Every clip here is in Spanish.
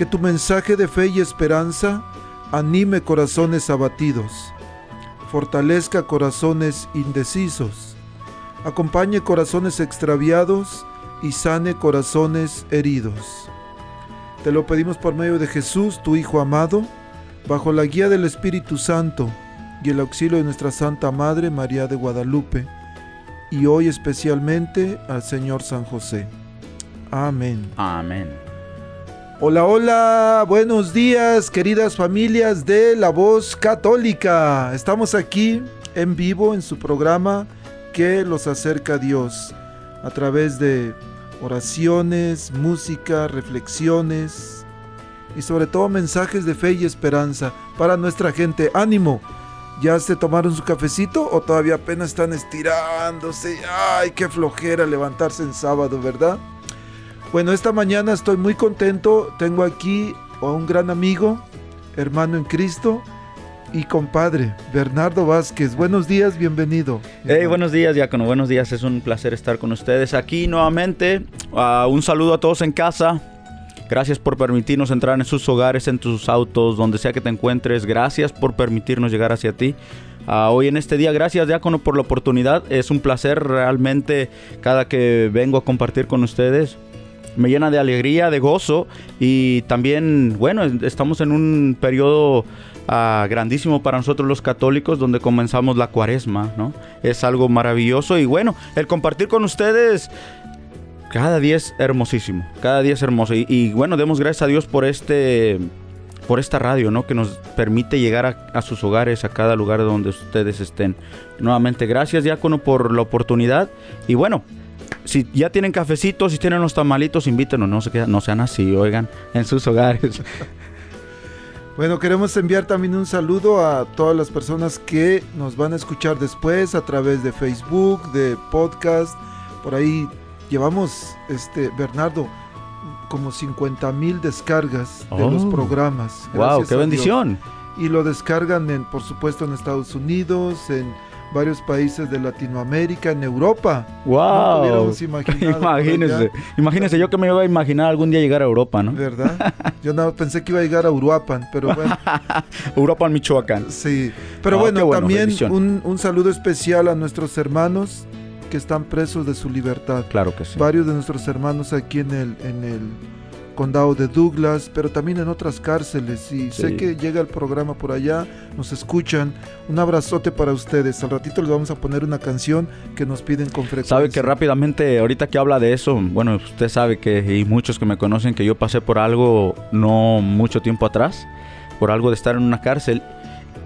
Que tu mensaje de fe y esperanza anime corazones abatidos, fortalezca corazones indecisos, acompañe corazones extraviados y sane corazones heridos. Te lo pedimos por medio de Jesús, tu Hijo amado, bajo la guía del Espíritu Santo y el auxilio de nuestra Santa Madre María de Guadalupe, y hoy especialmente al Señor San José. Amén. Amén. Hola, hola, buenos días queridas familias de La Voz Católica. Estamos aquí en vivo en su programa que los acerca a Dios a través de oraciones, música, reflexiones y sobre todo mensajes de fe y esperanza para nuestra gente. Ánimo, ¿ya se tomaron su cafecito o todavía apenas están estirándose? Ay, qué flojera levantarse en sábado, ¿verdad? Bueno, esta mañana estoy muy contento. Tengo aquí a un gran amigo, hermano en Cristo y compadre, Bernardo Vázquez. Buenos días, bienvenido. Hey, buenos días, Diácono. Buenos días. Es un placer estar con ustedes aquí nuevamente. Ah, un saludo a todos en casa. Gracias por permitirnos entrar en sus hogares, en tus autos, donde sea que te encuentres. Gracias por permitirnos llegar hacia ti. Ah, hoy en este día, gracias Diácono por la oportunidad. Es un placer realmente cada que vengo a compartir con ustedes. Me llena de alegría, de gozo y también, bueno, estamos en un periodo ah, grandísimo para nosotros los católicos donde comenzamos la cuaresma, ¿no? Es algo maravilloso y bueno, el compartir con ustedes cada día es hermosísimo, cada día es hermoso y, bueno, demos gracias a Dios por este por esta radio, ¿no? Que nos permite llegar a, a, sus hogares, a cada lugar donde ustedes estén. Nuevamente, gracias, Diácono, por la oportunidad. Y bueno, si ya tienen cafecitos, si tienen los tamalitos, invítenos, no, se no sean así, oigan, en sus hogares. Bueno, queremos enviar también un saludo a todas las personas que nos van a escuchar después a través de Facebook, de podcast. Por ahí llevamos, este, Bernardo, como 50 mil descargas de Oh. los programas. ¡Wow! ¡Qué bendición! Y lo descargan, en, por supuesto, en Estados Unidos, en varios países de Latinoamérica, en Europa. ¡Wow! imaginado allá. imagínese yo que me iba a imaginar algún día llegar a Europa, ¿no? ¿Verdad? Yo no pensé que iba a llegar a Uruapan, pero bueno. Europa en Michoacán. Sí, pero Ah, bueno, bueno, también un, un saludo especial a nuestros hermanos que están presos de su libertad. Claro que sí. Varios de nuestros hermanos aquí en el, en el condado de Douglas, pero también en otras cárceles. Y sé que llega el programa por allá, nos escuchan. Un abrazote para ustedes. Al ratito les vamos a poner una canción que nos piden con frecuencia. Sabe que rápidamente, ahorita que habla de eso, bueno, usted sabe que, y muchos que me conocen, que yo pasé por algo no mucho tiempo atrás, por algo de estar en una cárcel,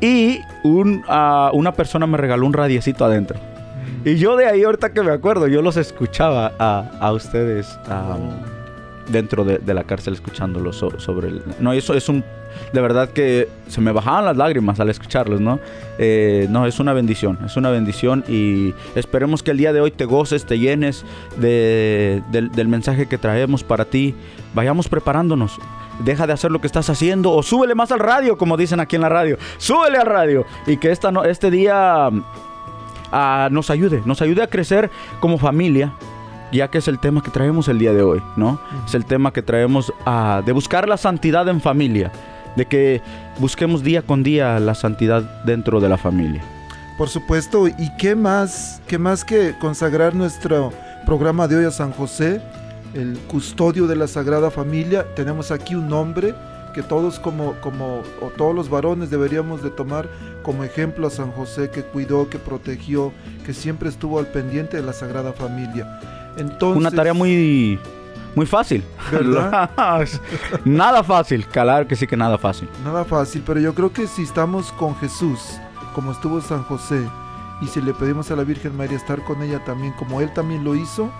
y un, ah, una persona me regaló un radiecito adentro. Mm. Y yo de ahí, ahorita que me acuerdo, yo los escuchaba a, a ustedes ah, dentro de, de la cárcel escuchándolos so- sobre el... No, eso es un... De verdad que se me bajaban las lágrimas al escucharlos, ¿no? Eh, no, es una bendición, es una bendición y esperemos que el día de hoy te goces, te llenes de- del, mensaje que traemos para ti. Vayamos preparándonos. deja de hacer lo que estás haciendo o súbele más al radio, como dicen aquí en la radio. Súbele al radio y que esta no, este día ah, nos ayude, nos ayude a crecer como familia, ya que es el tema que traemos el día de hoy, ¿no? Es el tema que traemos ah, de buscar la santidad en familia, de que busquemos día con día la santidad dentro de la familia. Por supuesto, y qué más, qué más que consagrar nuestro programa de hoy a San José, el custodio de la Sagrada Familia. Tenemos aquí un nombre que todos como, como o todos los varones deberíamos de tomar como ejemplo a San José que cuidó, que protegió, que siempre estuvo al pendiente de la Sagrada Familia. Entonces, Una tarea muy muy fácil. ¿Verdad? nada fácil, claro que sí que nada fácil. Nada fácil, pero yo creo que si estamos con Jesús, como estuvo San José, y si le pedimos a la Virgen María estar con ella también, como él también lo hizo,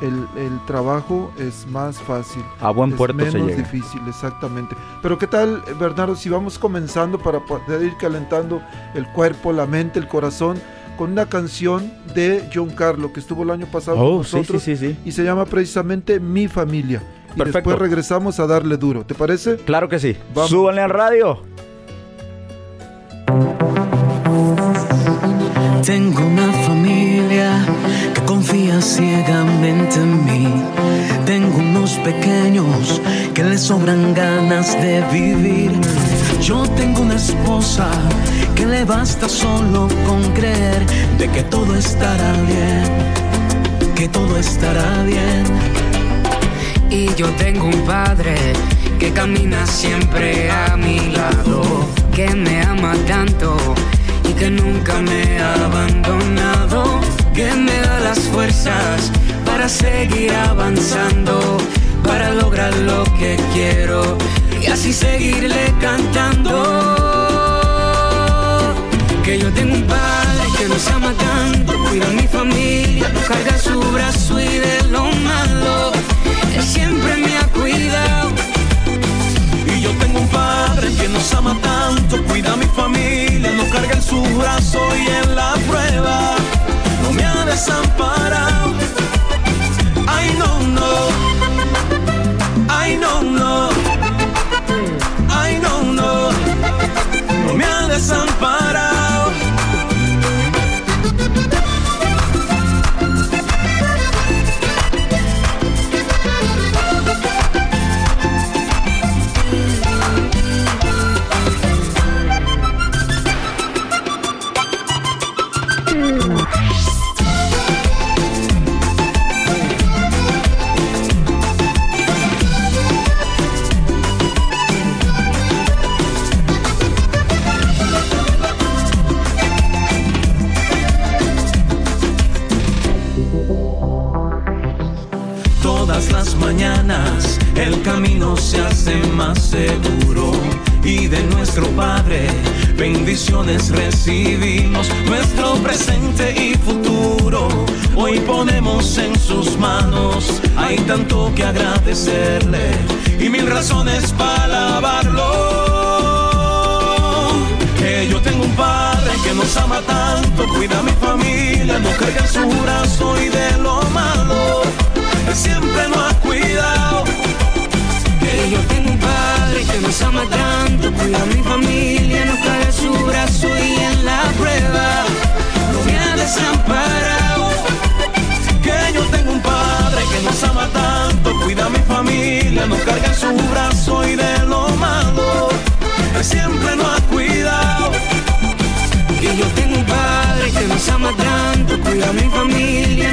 el, trabajo es más fácil. A buen puerto es menos difícil, exactamente. Pero ¿qué tal, Bernardo, si vamos comenzando para poder ir calentando el cuerpo, la mente, el corazón? Con una canción de John Carlo que estuvo el año pasado con oh, nosotros sí, sí, sí, y se llama precisamente Mi Familia. Y después regresamos a darle duro. ¿Te parece? Claro que sí. Vamos. Súbanle al radio. Tengo una familia que confía ciegamente en mí. Tengo unos pequeños que les sobran ganas de vivir. Yo tengo una esposa que le basta solo con creer de que todo estará bien, que todo estará bien. Y yo tengo un padre que camina siempre a mi lado, que me ama tanto y que nunca me ha abandonado, que me da las fuerzas para seguir avanzando, para lograr lo que quiero y así seguirle cantando. Que yo tengo un padre que nos ama tanto, cuida a mi familia, carga su brazo y de lo malo, él siempre me ha cuidado. Y yo tengo un padre que nos ama tanto, cuida a mi familia, no carga en su brazo y en la prueba no me ha desamparado. Ay, no, no. Ay, no, no. Ay, no, no. No me ha desamparado. Bendiciones recibimos, nuestro presente y futuro. Hoy ponemos en sus manos, hay tanto que agradecerle y mil razones para alabarlo. Que yo tengo un Padre que nos ama tanto, cuida a mi familia, no carga su brazo y de lo malo, Él siempre nos ha cuidado yo tengo que nos ama tanto, cuida a mi familia, no cae su brazo y en la prueba no ha desamparado. Que yo tengo un padre que nos ama tanto, cuida a mi familia, no carga su brazo y de lo malo, él siempre nos ha cuidado. Que yo tengo un padre que nos ama tanto, cuida a mi familia,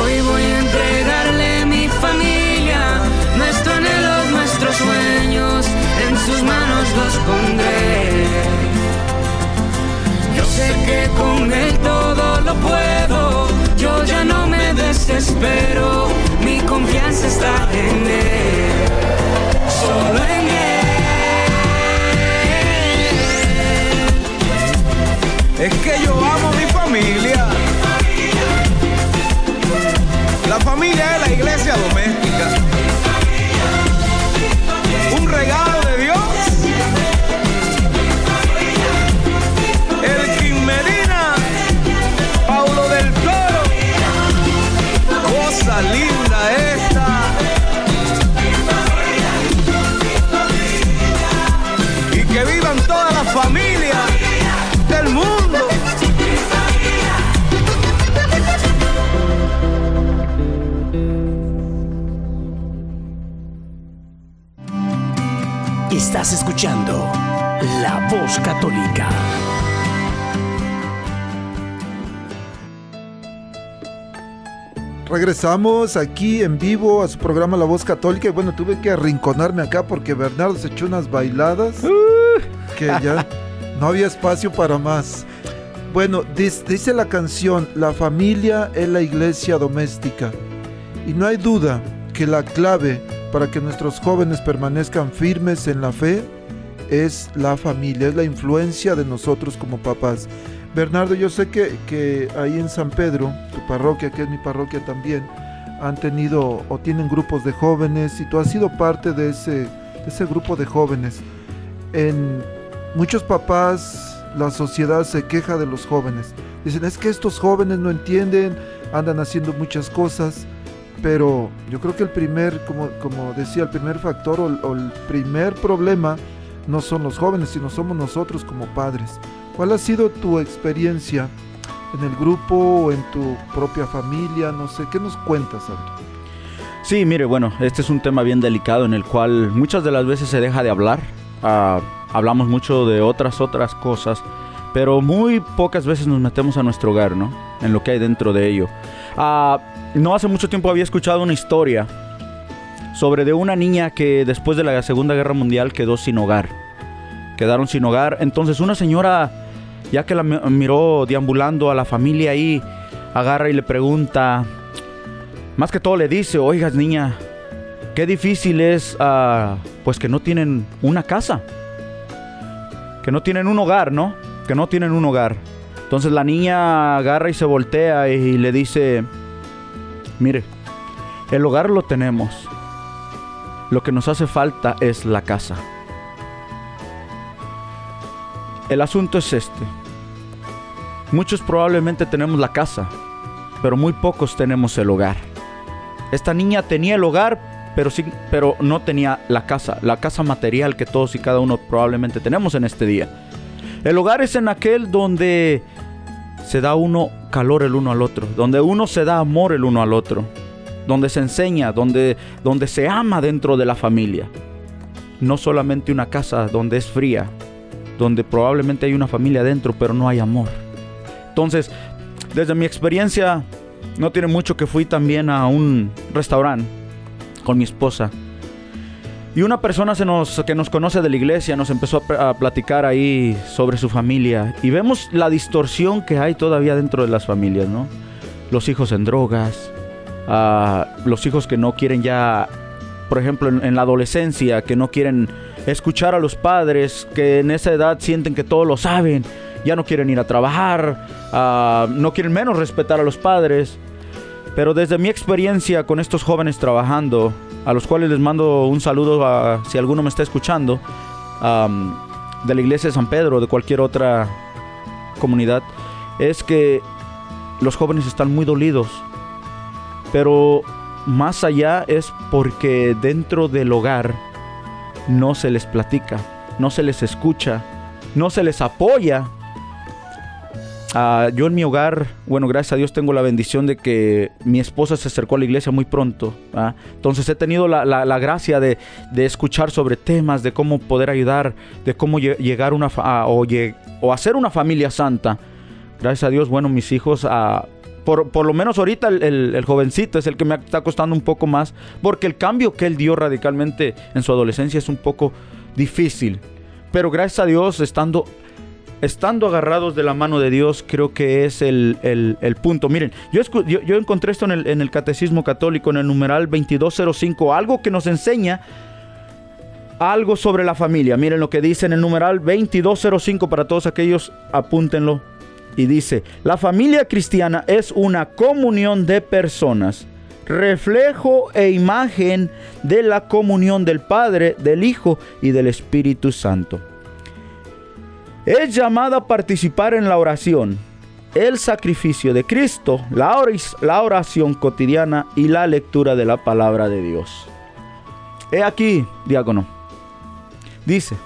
Hoy voy a entregarle mi familia, nuestro anhelo, nuestros sueños, en sus manos los pondré. Yo sé que con él todo lo puedo, yo ya no me desespero, mi confianza está en él, solo en él. Es que yo amo a mi familia. La familia es la iglesia doméstica. Un regalo Estás escuchando La Voz Católica. Regresamos aquí en vivo a su programa La Voz Católica. Y bueno, tuve que arrinconarme acá porque Bernardo se echó unas bailadas que ya no había espacio para más. Bueno, dice la canción, la familia es la iglesia doméstica. Y no hay duda que la clave para que nuestros jóvenes permanezcan firmes en la fe es la familia, es la influencia de nosotros como papás. Bernardo, yo sé que, que ahí en San Pedro, tu parroquia, que es mi parroquia también, han tenido o tienen grupos de jóvenes y tú has sido parte de ese, de ese grupo de jóvenes. En muchos papás, la sociedad se queja de los jóvenes. Dicen, es que estos jóvenes no entienden, andan haciendo muchas cosas, pero yo creo que el primer, como, como decía, el primer factor o, o el primer problema no son los jóvenes, sino somos nosotros como padres. ¿Cuál ha sido tu experiencia en el grupo o en tu propia familia? No sé, ¿qué nos cuentas, Aldo? Sí, mire, bueno, este es un tema bien delicado en el cual muchas de las veces se deja de hablar. Ah, hablamos mucho de otras, otras cosas, pero muy pocas veces nos metemos a nuestro hogar, ¿no? En lo que hay dentro de ello. Ah, no hace mucho tiempo había escuchado una historia sobre de una niña que después de la Segunda Guerra Mundial quedó sin hogar. Quedaron sin hogar. Entonces una señora, ya que la mi- miró deambulando a la familia ahí, agarra y le pregunta, más que todo le dice, oigas niña, qué difícil es, ah, pues que no tienen una casa, que no tienen un hogar, ¿no? Que no tienen un hogar. Entonces la niña agarra y se voltea y le dice, mire, el hogar lo tenemos, lo que nos hace falta es la casa. El asunto es este. Muchos probablemente tenemos la casa, pero muy pocos tenemos el hogar. Esta niña tenía el hogar, pero, sí, pero no tenía la casa, la casa material que todos y cada uno probablemente tenemos en este día. El hogar es en aquel donde se da uno calor el uno al otro, donde uno se da amor el uno al otro, donde se enseña, donde, donde se ama dentro de la familia. No solamente una casa donde es fría, donde probablemente hay una familia dentro, pero no hay amor. Entonces, desde mi experiencia, no tiene mucho que fui también a un restaurante con mi esposa. Y una persona que nos conoce de la iglesia nos empezó a, pl- a platicar ahí sobre su familia. Y vemos la distorsión que hay todavía dentro de las familias, ¿no? Los hijos en drogas, ah, los hijos que no quieren ya, por ejemplo, en, la adolescencia, que no quieren escuchar a los padres, que en esa edad sienten que todo lo saben, ya no quieren ir a trabajar, ah, no quieren menos respetar a los padres. Pero desde mi experiencia con estos jóvenes trabajando, a los cuales les mando un saludo a, si alguno me está escuchando, de la iglesia de San Pedro, de cualquier otra comunidad, es que los jóvenes están muy dolidos. Pero más allá es porque dentro del hogar no se les platica, no se les escucha, no se les apoya. Ah, yo en mi hogar, bueno, gracias a Dios tengo la bendición de que mi esposa se acercó a la iglesia muy pronto. Entonces he tenido la, la- gracia de, de escuchar sobre temas, de cómo poder ayudar, de cómo lle- llegar una a- o, hacer una familia santa. Gracias a Dios, bueno, mis hijos, ah, por, por lo menos ahorita el- el jovencito es el que me está costando un poco más, porque el cambio que él dio radicalmente en su adolescencia es un poco difícil. Pero gracias a Dios, estando estando agarrados de la mano de Dios, creo que es el, el- punto. Miren, yo encontré esto en el, en el Catecismo Católico, en el numeral 2205, algo que nos enseña algo sobre la familia. Miren lo que dice en el numeral 2205 para todos aquellos, apúntenlo. Y dice, la familia cristiana es una comunión de personas, reflejo e imagen de la comunión del Padre, del Hijo y del Espíritu Santo. Es llamada a participar en la oración, el sacrificio de Cristo, la la oración cotidiana y la lectura de la palabra de Dios. He aquí, diácono, dice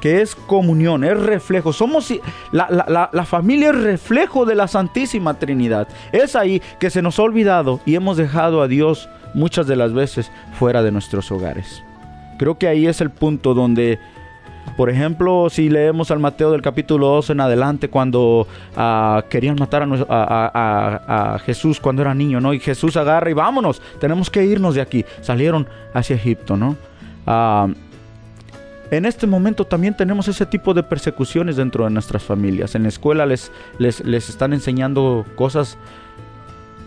que es comunión, es reflejo. Somos la- la- la familia es reflejo de la Santísima Trinidad. Es ahí que se nos ha olvidado y hemos dejado a Dios muchas de las veces fuera de nuestros hogares. Creo que ahí es el punto donde, por ejemplo, si leemos al Mateo del capítulo 2 en adelante, cuando ah, querían matar a Jesús cuando era niño, ¿no? Y Jesús agarra y vámonos, tenemos que irnos de aquí. Salieron hacia Egipto, ¿no? Ah, en este momento también tenemos ese tipo de persecuciones dentro de nuestras familias. En la escuela les, les, les están enseñando cosas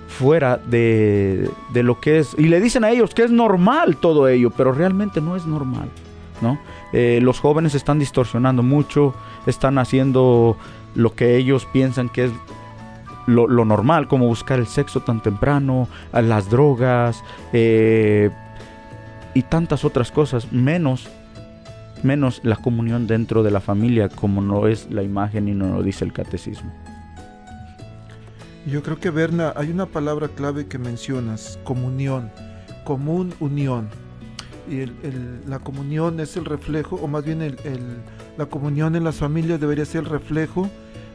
fuera de, de lo que es. Y le dicen a ellos que es normal todo ello, pero realmente no es normal. Eh, los jóvenes están distorsionando mucho, están haciendo lo que ellos piensan que es lo, normal, como buscar el sexo tan temprano, las drogas eh, y tantas otras cosas, menos menos la comunión dentro de la familia, como no es la imagen y no lo dice el catecismo. Yo creo que Berna, hay una palabra clave que mencionas, comunión, común unión. Y el- el- la comunión es el reflejo, o más bien el- la comunión en las familias debería ser el reflejo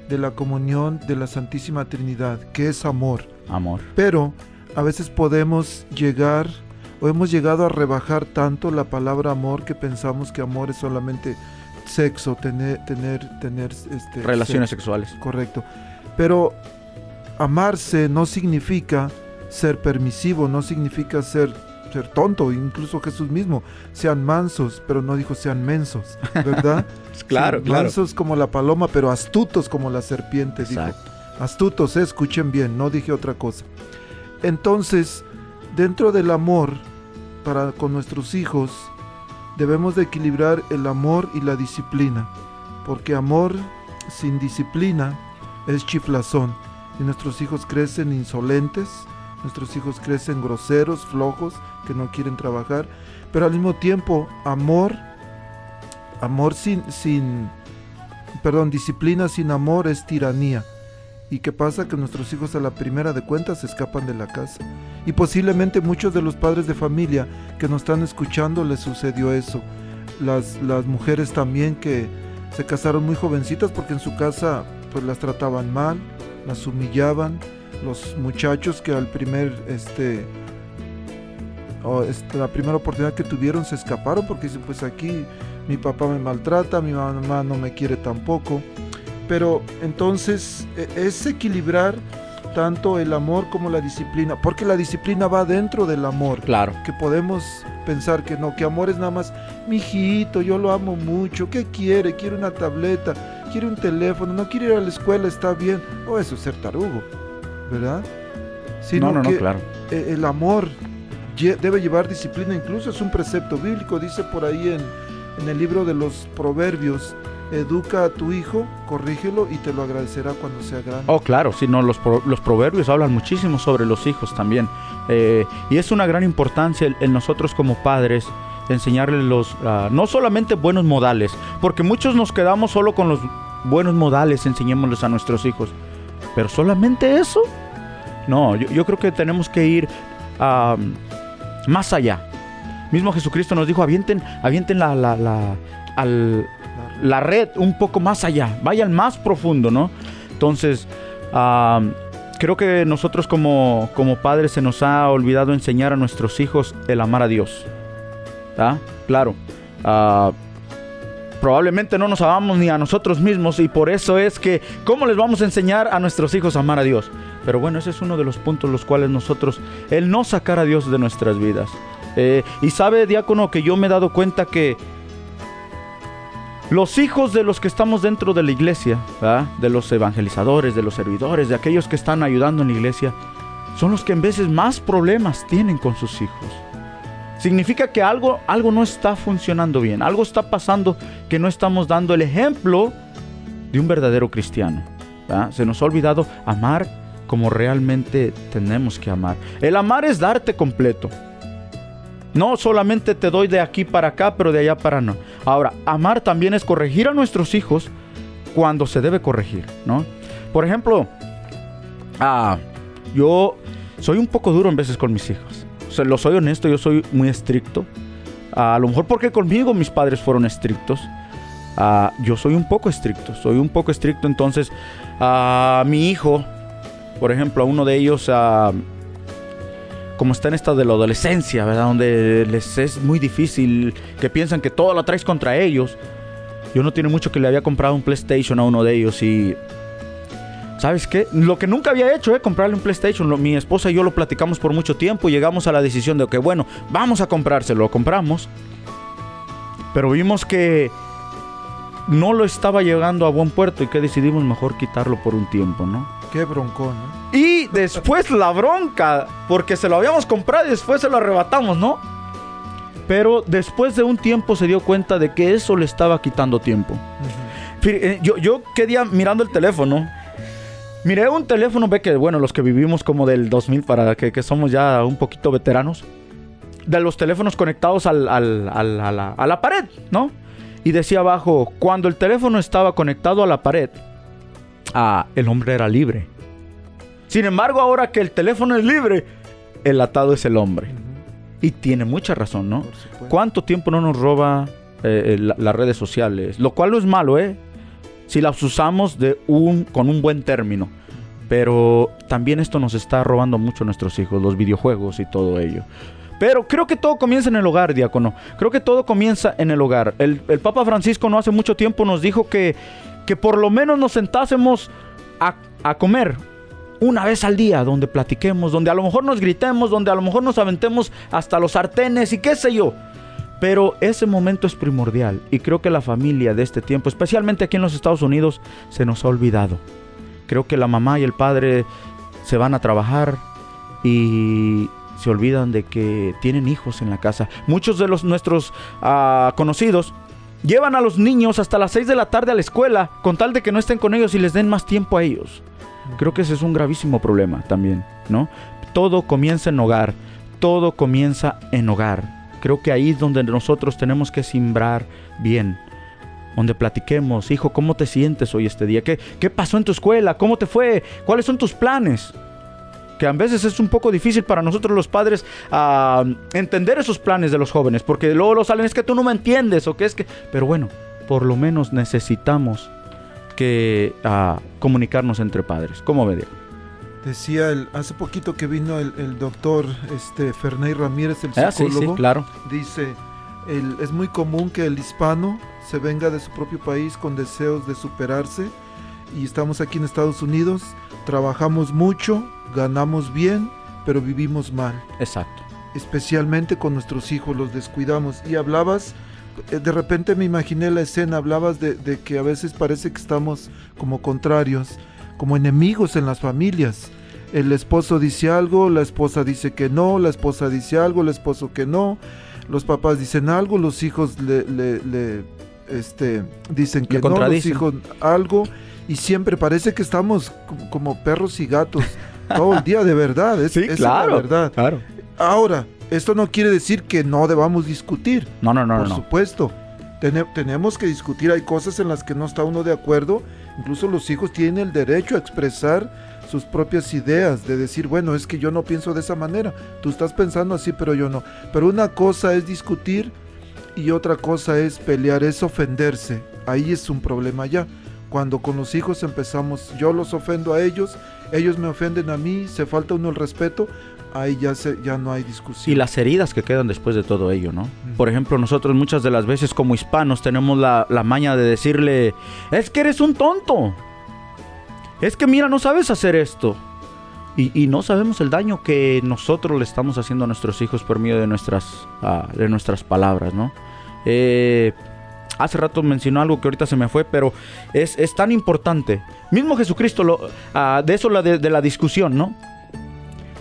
de la comunión de la Santísima Trinidad, que es amor. Amor. Pero a veces podemos llegar o hemos llegado a rebajar tanto la palabra amor que pensamos que amor es solamente sexo, tener, tener, tener este, Relaciones sexo. sexuales. Correcto. Pero amarse no significa ser permisivo, no significa ser, ser tonto. Incluso Jesús mismo, sean mansos, pero no dijo sean mensos, ¿verdad? Claro, Sí, claro. Mansos como la paloma, pero astutos como la serpiente, dijo. Astutos, eh, escuchen bien, no dije otra cosa. Entonces, dentro del amor para con nuestros hijos, debemos de equilibrar el amor y la disciplina, porque amor sin disciplina es chiflazón y nuestros hijos crecen insolentes, nuestros hijos crecen groseros, flojos, que no quieren trabajar, pero al mismo tiempo amor, amor sin, sin, perdón, disciplina sin amor es tiranía. ¿Y qué pasa? Que nuestros hijos a la primera de cuentas se escapan de la casa. Y posiblemente muchos de los padres de familia que nos están escuchando les sucedió eso. Las, las mujeres también que se casaron muy jovencitas porque en su casa pues las trataban mal, las humillaban. Los muchachos que al primer, este, o este, la primera oportunidad que tuvieron se escaparon porque dicen pues aquí mi papá me maltrata, mi mamá no me quiere tampoco. Pero entonces e- es equilibrar tanto el amor como la disciplina, porque la disciplina va dentro del amor. Claro. Que podemos pensar que no, que amor es nada más, mi hijito, yo lo amo mucho, ¿qué quiere? Quiere una tableta, quiere un teléfono, no quiere ir a la escuela, está bien. O eso es ser tarugo, ¿verdad? Sino no, no, no, claro. eh, el amor debe llevar disciplina, incluso es un precepto bíblico, dice por ahí en, en el libro de los proverbios, educa a tu hijo, corrígelo y te lo agradecerá cuando sea grande. Oh, claro, sí, no, los, pro- los proverbios hablan muchísimo sobre los hijos también. Eh, y es una gran importancia en nosotros como padres enseñarles los, ah, no solamente buenos modales, porque muchos nos quedamos solo con los buenos modales, enseñémosles a nuestros hijos. Pero solamente eso. No, yo, creo que tenemos que ir más allá. Mismo Jesucristo nos dijo, avienten, avienten la, la, la, la red un poco más allá, vayan más profundo, ¿no? Entonces, creo que nosotros como, como padres se nos ha olvidado enseñar a nuestros hijos el amar a Dios. ¿Ah? Claro. ah, probablemente no nos amamos ni a nosotros mismos y por eso es que, ¿cómo les vamos a enseñar a nuestros hijos a amar a Dios? Pero bueno, ese es uno de los puntos los cuales nosotros, el no sacar a Dios de nuestras vidas. Eh, y sabe, diácono, que yo me he dado cuenta que Los hijos de los que estamos dentro de la iglesia, ¿verdad? de los evangelizadores, de los servidores, de aquellos que están ayudando en la iglesia, son los que en veces más problemas tienen con sus hijos. Significa que algo, algo no está funcionando bien, algo está pasando que no estamos dando el ejemplo de un verdadero cristiano. ¿verdad? Se nos ha olvidado amar como realmente tenemos que amar. El amar es darte completo. No solamente te doy de aquí para acá, pero de allá para no. Ahora, amar también es corregir a nuestros hijos cuando se debe corregir, ¿no? Por ejemplo, ah, yo soy un poco duro en veces con mis hijos. O sea, lo soy honesto, yo soy muy estricto. a lo mejor porque conmigo mis padres fueron estrictos. Ah, yo soy un poco estricto, soy un poco estricto. Entonces, a mi hijo, por ejemplo, a uno de ellos, ah, como está en esta de la adolescencia, ¿verdad? Donde les es muy difícil, que piensan que todo lo traes contra ellos. Yo no tiene mucho que le había comprado un PlayStation a uno de ellos y... ¿Sabes qué? Lo que nunca había hecho, ¿eh? Comprarle un PlayStation. Mi esposa y yo lo platicamos por mucho tiempo y llegamos a la decisión de que, bueno, vamos a comprárselo. Lo compramos. Pero vimos que no lo estaba llegando a buen puerto y que decidimos mejor quitarlo por un tiempo, ¿no? Qué broncón, ¿eh? Y después la bronca, porque se lo habíamos comprado y después se lo arrebatamos, ¿no? Pero después de un tiempo se dio cuenta de que eso le estaba quitando tiempo. Eh, Yo, yo qué día mirando el teléfono, miré un teléfono, ve que, bueno, los que vivimos como del 2000 para que, que somos ya un poquito veteranos, de los teléfonos conectados al- al- al- a, la, a la pared, ¿no? Y decía abajo, cuando el teléfono estaba conectado a la pared, ah, el hombre era libre. Sin embargo, ahora que el teléfono es libre, el atado es el hombre. Y tiene mucha razón, ¿no? ¿Cuánto tiempo no nos roba eh, eh, la- las redes sociales? Lo cual no es malo, ¿eh? Si las usamos de un, con un buen término. Pero también esto nos está robando mucho a nuestros hijos, los videojuegos y todo ello. Pero creo que todo comienza en el hogar, diácono. Creo que todo comienza en el hogar. El, el Papa Francisco no hace mucho tiempo nos dijo que, que por lo menos nos sentásemos a, a comer una vez al día, donde platiquemos, donde a lo mejor nos gritemos, donde a lo mejor nos aventemos hasta los sartenes y qué sé yo. Pero ese momento es primordial y creo que la familia de este tiempo, especialmente aquí en los Estados Unidos, se nos ha olvidado. Creo que la mamá y el padre se van a trabajar y se olvidan de que tienen hijos en la casa. Muchos de los nuestros ah, conocidos llevan a los niños hasta las 6 de la tarde a la escuela con tal de que no estén con ellos y les den más tiempo a ellos. Creo que ese es un gravísimo problema también, ¿no? Todo comienza en hogar, todo comienza en hogar. Creo que ahí es donde nosotros tenemos que simbrar bien. Donde platiquemos, hijo, ¿cómo te sientes hoy este día? ¿Qué, ¿Qué pasó en tu escuela? ¿Cómo te fue? ¿Cuáles son tus planes? Que a veces es un poco difícil para nosotros los padres ah, entender esos planes de los jóvenes, porque luego los salen, es que tú no me entiendes, o que es que... Pero bueno, por lo menos necesitamos que ah, comunicarnos entre padres. ¿Cómo ve? Decía el, hace poquito que vino el, el doctor este, Ferney Ramírez, el Ah, sí, psicólogo. sí, claro. Dice, el- es muy común que el hispano se venga de su propio país con deseos de superarse y estamos aquí en Estados Unidos, trabajamos mucho, ganamos bien, pero vivimos mal. Exacto. Especialmente con nuestros hijos los descuidamos. Y hablabas, eh, de repente me imaginé la escena, hablabas de, de que a veces parece que estamos como contrarios, como enemigos en las familias. El esposo dice algo, la esposa dice que no, la esposa dice algo, el esposo que no, los papás dicen algo, los hijos le, le- le, este, dicen que no, los hijos algo, y siempre parece que estamos como perros y gatos todo el día, de verdad, es, esa es la verdad. Claro. Ahora, esto no quiere decir que no debamos discutir, No, no, no, por no. supuesto. Tene- tenemos que discutir, hay cosas en las que no está uno de acuerdo, incluso los hijos tienen el derecho a expresar sus propias ideas, de decir, bueno, es que yo no pienso de esa manera, tú estás pensando así, pero yo no. Pero una cosa es discutir y otra cosa es pelear, es ofenderse. Ahí es un problema ya. Cuando con los hijos empezamos, yo los ofendo a ellos, ellos me ofenden a mí, se falta uno el respeto, ahí ya, se, ya no hay discusión. Y las heridas que quedan después de todo ello, ¿no? Por ejemplo, nosotros muchas de las veces como hispanos tenemos la, la maña de decirle, es que eres un tonto. Es que mira, no sabes hacer esto. Y, y no sabemos el daño que nosotros le estamos haciendo a nuestros hijos por medio de nuestras, ah, de nuestras palabras, ¿no? Eh, hace rato mencionó algo que ahorita se me fue, pero es, es tan importante. Mismo Jesucristo, lo, ah, de eso la de, de la discusión, ¿no?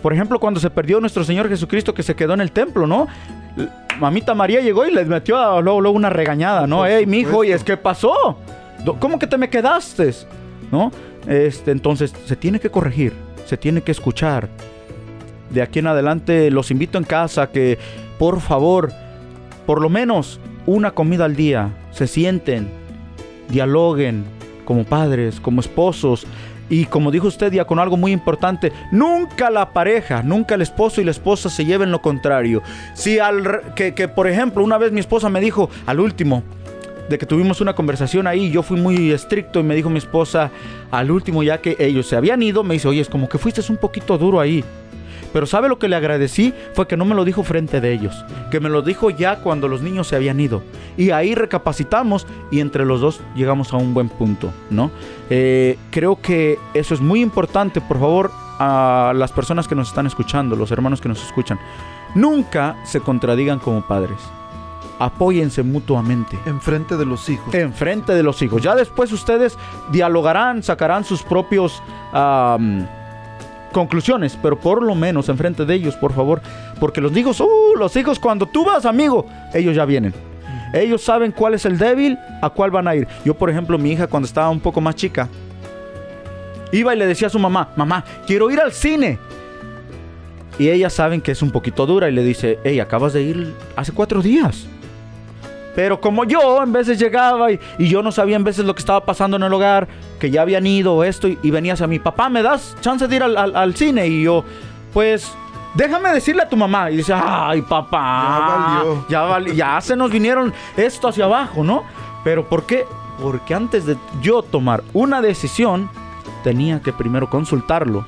Por ejemplo, cuando se perdió nuestro Señor Jesucristo que se quedó en el templo, ¿no? Mamita María llegó y les metió a- luego, luego una regañada, ¿no? ¡Ey, mi hijo! supuesto. ¿Y es que pasó? ¿Cómo que te me quedaste? ¿No? Este, entonces, se tiene que corregir, se tiene que escuchar. De aquí en adelante los invito en casa que, por favor, por lo menos una comida al día, se sienten, dialoguen como padres, como esposos. Y como dijo usted ya con algo muy importante, nunca la pareja, nunca el esposo y la esposa se lleven lo contrario. Si al que, que, por ejemplo una vez mi esposa me dijo al último de que tuvimos una conversación ahí, yo fui muy estricto y me dijo mi esposa al último ya que ellos se habían ido, me dice, oye, es como que fuiste un poquito duro ahí. Pero ¿sabe lo que le agradecí? Fue que no me lo dijo frente de ellos, que me lo dijo ya cuando los niños se habían ido. Y ahí recapacitamos y entre los dos llegamos a un buen punto, ¿no? Eh, creo que eso es muy importante, por favor, a las personas que nos están escuchando, los hermanos que nos escuchan. Nunca se contradigan como padres. Apóyense mutuamente Enfrente de los hijos. enfrente de los hijos. Ya después ustedes dialogarán, sacarán sus propios conclusiones, pero por lo menos enfrente de ellos, por favor, porque los hijos, uh, los hijos cuando tú vas, amigo, ellos ya vienen. Ellos saben cuál es el débil, a cuál van a ir. Yo, por ejemplo, mi hija cuando estaba un poco más chica, iba y le decía a su mamá, mamá, quiero ir al cine. Y ellas saben que es un poquito dura y le dice, hey, acabas de ir hace cuatro días. Pero como yo en veces llegaba y, y yo no sabía en veces lo que estaba pasando en el hogar, que ya habían ido esto, y, y venías a mi papá, ¿me das chance de ir al, al- al cine? Y yo, pues, déjame decirle a tu mamá. Y dice, ay, papá. Ya valió. Ya, vali- ya se nos vinieron esto hacia abajo, ¿no? Pero ¿por qué? Porque antes de yo tomar una decisión, tenía que primero consultarlo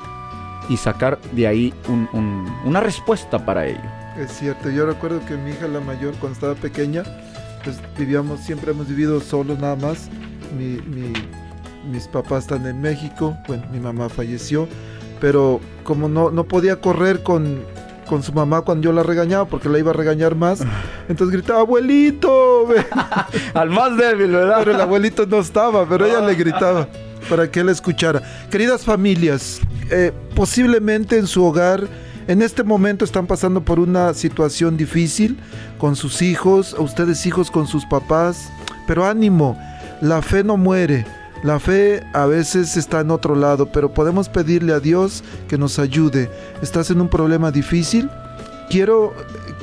y sacar de ahí un- un- una respuesta para ello. Es cierto, yo recuerdo que mi hija la mayor cuando estaba pequeña, pues vivíamos, siempre hemos vivido solos nada más. Mi- mi- mis papás están en México, bueno, mi mamá falleció, pero como no, no podía correr con, con su mamá cuando yo la regañaba, porque la iba a regañar más, entonces gritaba, abuelito, ven". Al más débil, ¿verdad? pero el abuelito no estaba, pero ella le gritaba para que él escuchara. Queridas familias, eh, posiblemente en su hogar en este momento están pasando por una situación difícil con sus hijos, o ustedes hijos con sus papás, pero ánimo, la fe no muere. La fe a veces está en otro lado, pero podemos pedirle a Dios que nos ayude. ¿Estás en un problema difícil? Quiero,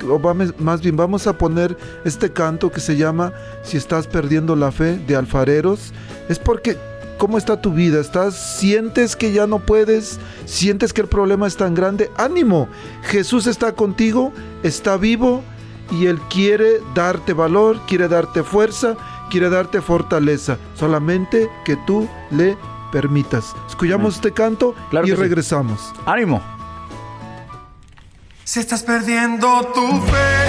o más bien vamos a poner este canto que se llama Si estás perdiendo la fe de alfareros. Es porque, ¿cómo está tu vida? ¿Estás, sientes que ya no puedes? ¿Sientes que el problema es tan grande? Ánimo, Jesús está contigo, está vivo y Él quiere darte valor, quiere darte fuerza, quiere darte fortaleza. Solamente que tú le permitas. Escuchamos este canto Claro y sí. regresamos. ¡Ánimo! Si estás perdiendo tu fe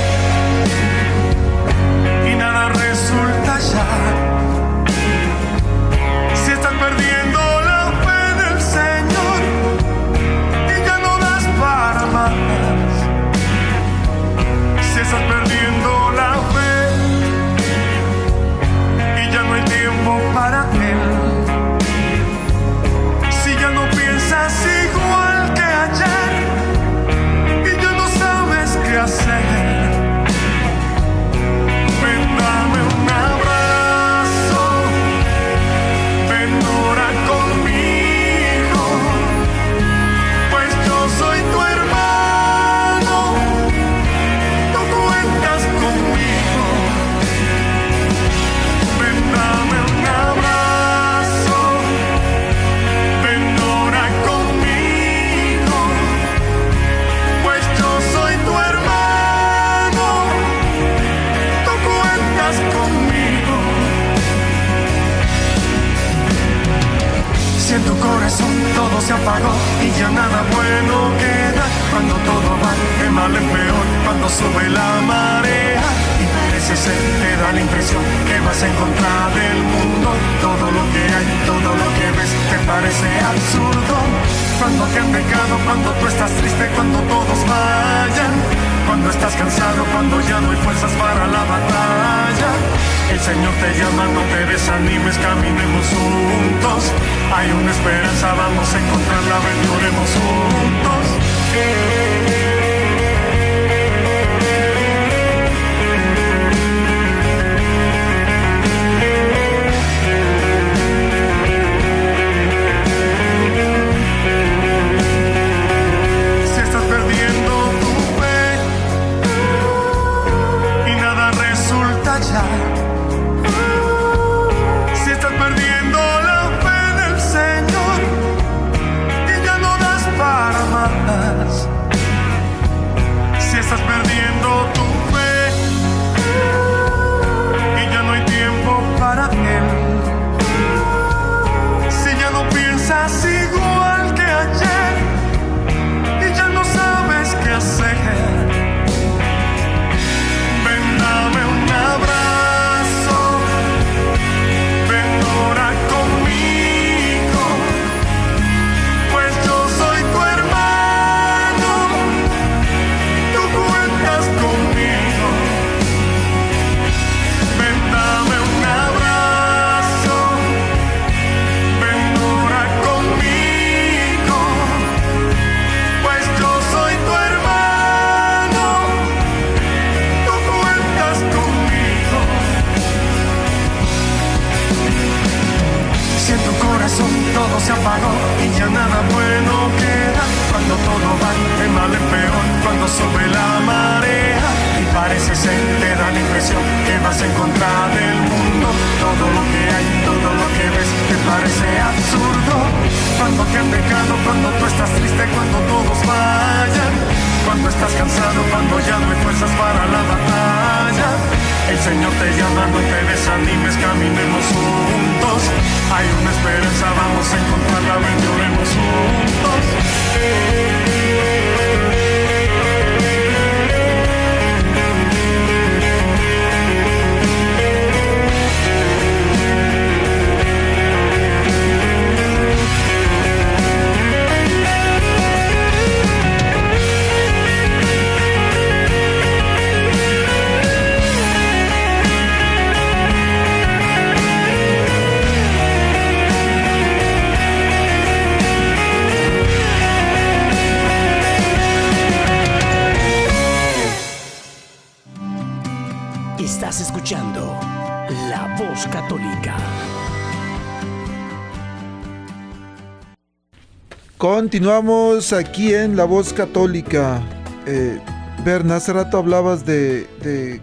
Continuamos aquí en La Voz Católica. Eh, Berna, hace rato hablabas de, de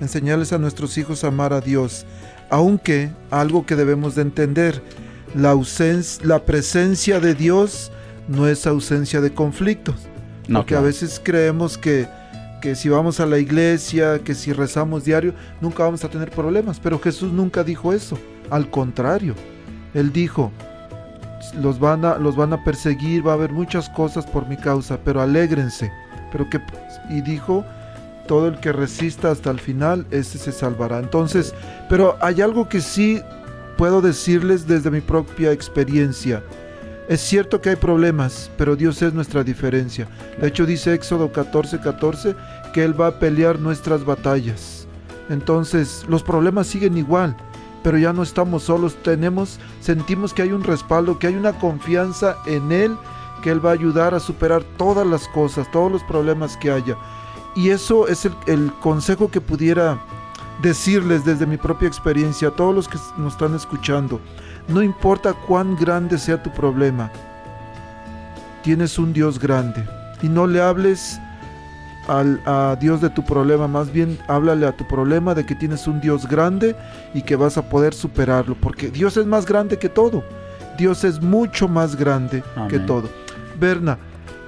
enseñarles a nuestros hijos a amar a Dios, aunque algo que debemos de entender, la, ausencia, la presencia de Dios no es ausencia de conflictos. No, porque a veces creemos que, que si vamos a la iglesia, que si rezamos diario, nunca vamos a tener problemas. Pero Jesús nunca dijo eso. Al contrario, Él dijo, los van a, los van a perseguir, va a haber muchas cosas por mi causa, pero alégrense. Pero que, y dijo, todo el que resista hasta el final, ese se salvará. Entonces, pero hay algo que sí puedo decirles desde mi propia experiencia. Es cierto que hay problemas, pero Dios es nuestra diferencia. De hecho, dice Éxodo 14:14 14, que Él va a pelear nuestras batallas. Entonces, los problemas siguen igual, pero ya no estamos solos. Tenemos, sentimos que hay un respaldo, que hay una confianza en Él, que Él va a ayudar a superar todas las cosas, todos los problemas que haya. Y eso es el, el consejo que pudiera decirles desde mi propia experiencia a todos los que nos están escuchando. No importa cuán grande sea tu problema, tienes un Dios grande. Y no le hables al, a Dios de tu problema, más bien háblale a tu problema de que tienes un Dios grande y que vas a poder superarlo, porque Dios es más grande que todo. Dios es mucho más grande que todo. Berna,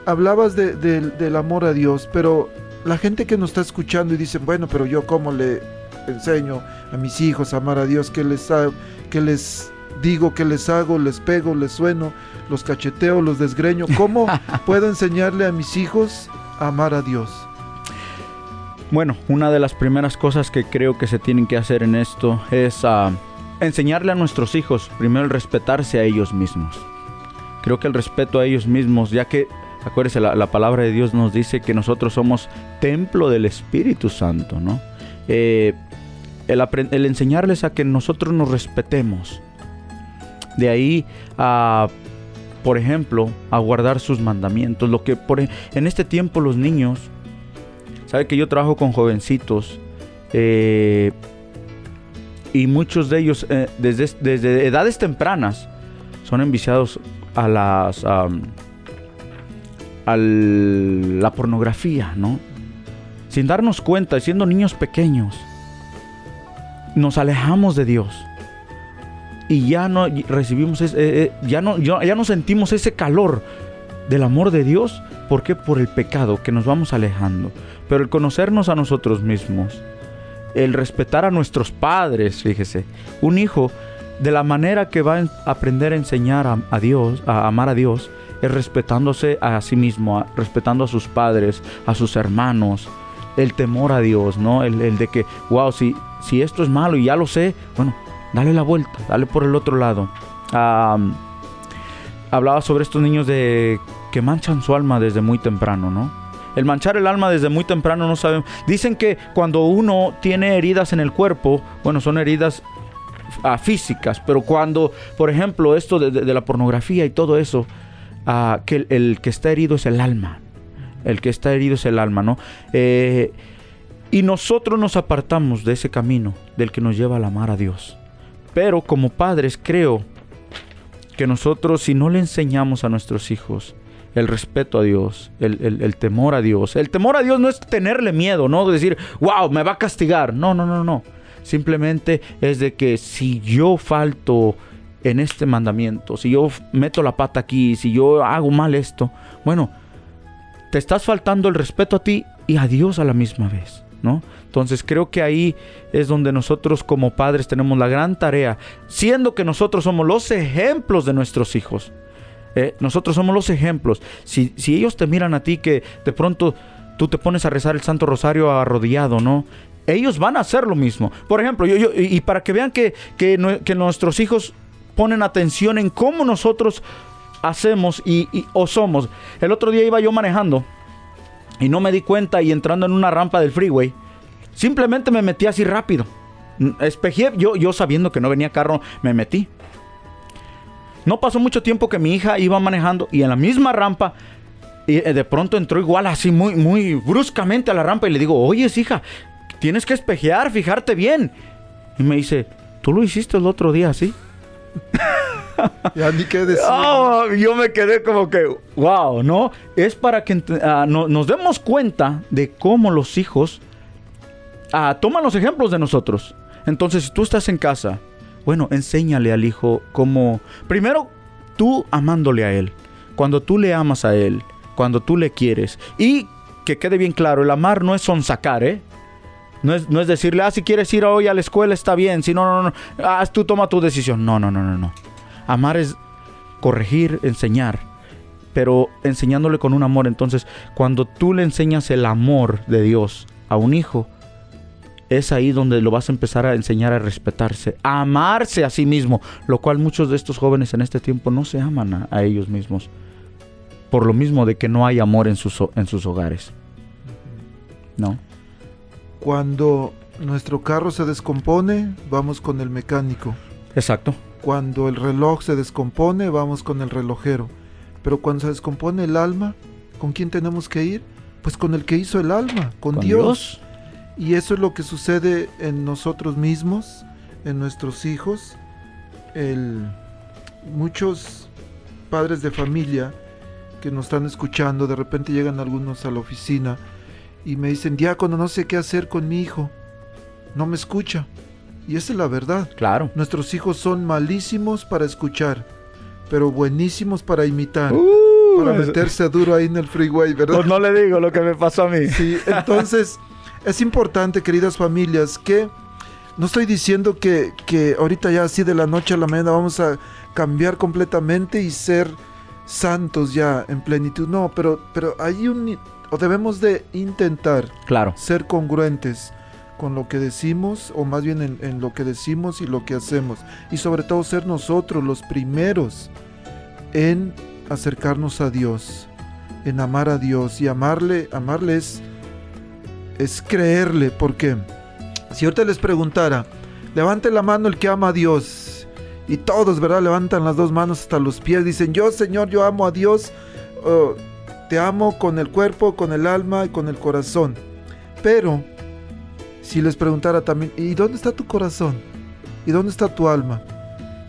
hablabas de- de- del amor a Dios, pero la gente que nos está escuchando y dice, bueno, pero yo cómo le enseño a mis hijos a amar a Dios, que les, ha- que les digo, que les hago, les pego, les sueno, los cacheteo, los desgreño. ¿Cómo puedo enseñarle a mis hijos a amar a Dios? Bueno, una de las primeras cosas que creo que se tienen que hacer en esto es ah, enseñarle a nuestros hijos primero el respetarse a ellos mismos. Creo que el respeto a ellos mismos, ya que, acuérdense, la, la palabra de Dios nos dice que nosotros somos templo del Espíritu Santo, ¿no? Eh, el enseñarles a que nosotros nos respetemos. De ahí a, por ejemplo, a guardar sus mandamientos. Lo que por, e- en este tiempo los niños, sabe que yo trabajo con jovencitos eh, y muchos de ellos eh, desde, desde edades tempranas son enviciados a las a la pornografía, ¿no? Sin darnos cuenta, siendo niños pequeños, nos alejamos de Dios y ya no recibimos, ese- eh, ya no, ya, ya no sentimos ese calor del amor de Dios. ¿Por qué? Por el pecado que nos vamos alejando. Pero el conocernos a nosotros mismos, el respetar a nuestros padres, fíjese, un hijo de la manera que va a aprender a enseñar a, Dios, a amar a Dios, es respetándose a sí mismo, respetando a sus padres, a sus hermanos, el temor a Dios, ¿no? El, de que, wow, si, si esto es malo y ya lo sé, bueno, dale la vuelta, dale por el otro lado. Am, hablaba sobre estos niños de que manchan su alma desde muy temprano, ¿no? El manchar el alma desde muy temprano no sabemos. Dicen que cuando uno tiene heridas en el cuerpo, bueno, son heridas ah, físicas, pero cuando, por ejemplo, esto de, la pornografía y todo eso, ah, que el, el que está herido es el alma. El que está herido es el alma, ¿no? Eh, y nosotros nos apartamos de ese camino del que nos lleva al amar a Dios. Pero como padres creo que nosotros si no le enseñamos a nuestros hijos el respeto a Dios, el, el- temor a Dios. El temor a Dios no es tenerle miedo, no decir, wow, me va a castigar. No, no, no, no. Simplemente es de que si yo falto en este mandamiento, si yo meto la pata aquí, si yo hago mal esto, bueno, te estás faltando el respeto a ti y a Dios a la misma vez, ¿no? Entonces creo que ahí es donde nosotros como padres tenemos la gran tarea, siendo que nosotros somos los ejemplos de nuestros hijos. Eh, nosotros somos los ejemplos. Si, si ellos te miran a ti que de pronto tú te pones a rezar el Santo Rosario arrodillado, ¿no? Ellos van a hacer lo mismo. Por ejemplo, yo, yo- y para que vean que, que, que nuestros hijos ponen atención en cómo nosotros hacemos y, y- o somos. El otro día iba yo manejando y no me di cuenta y entrando en una rampa del freeway, simplemente me metí así rápido. Mm, Espejé, yo, yo sabiendo que no venía carro, me metí. No pasó mucho tiempo que mi hija iba manejando y en la misma rampa y eh, de pronto entró igual así muy muy bruscamente a la rampa y le digo, "Oye, hija, tienes que espejear, fijarte bien." Y me dice, "¿Tú lo hiciste el otro día así?" Ya ni qué decir. Oh, yo me quedé como que, wow, ¿no? Es para que ah, no- nos demos cuenta de cómo los hijos ah, toman los ejemplos de nosotros. Entonces, si tú estás en casa, bueno, enséñale al hijo cómo, primero, tú amándole a él, cuando tú le amas a él, cuando tú le quieres. Y que quede bien claro, el amar no es sonsacar, ¿eh? No es, no es decirle, ah, si quieres ir hoy a la escuela está bien, si no, no, no, ah, tú toma tu decisión. No, no, no, no, no. Amar es corregir, enseñar, pero enseñándole con un amor. Entonces, cuando tú le enseñas el amor de Dios a un hijo, es ahí donde lo vas a empezar a enseñar a respetarse, a amarse a sí mismo, lo cual muchos de estos jóvenes en este tiempo no se aman a, a ellos mismos, por lo mismo de que no hay amor en sus, en sus hogares. ¿No? Cuando nuestro carro se descompone, vamos con el mecánico. Exacto. Cuando el reloj se descompone, vamos con el relojero. Pero cuando se descompone el alma, ¿con quién tenemos que ir? Pues con el que hizo el alma, con, Con Dios. Y eso es lo que sucede en nosotros mismos, en nuestros hijos. El, muchos padres de familia que nos están escuchando, de repente llegan algunos a la oficina y me dicen, diácono, no sé qué hacer con mi hijo. No me escucha. Y esa es la verdad. Claro. Nuestros hijos son malísimos para escuchar, pero buenísimos para imitar. para meterse duro ahí en el freeway, ¿verdad? Pues no le digo lo que me pasó a mí. Sí, entonces es importante, queridas familias, que no estoy diciendo que, que ahorita ya así de la noche a la mañana vamos a cambiar completamente y ser santos ya en plenitud. No, pero, pero hay un... o debemos de intentar Claro. ser congruentes con lo que decimos, o más bien en, en lo que decimos y lo que hacemos. Y sobre todo ser nosotros los primeros en acercarnos a Dios, en amar a Dios. Y amarle, amarle es, es creerle, porque Si ahorita les preguntara, levante la mano el que ama a Dios. Y todos, ¿verdad? Levantan las dos manos hasta los pies. Dicen, yo Señor, yo amo a Dios. Te amo con el cuerpo, con el alma y con el corazón. Pero, si les preguntara también, ¿y dónde está tu corazón? ¿Y dónde está tu alma?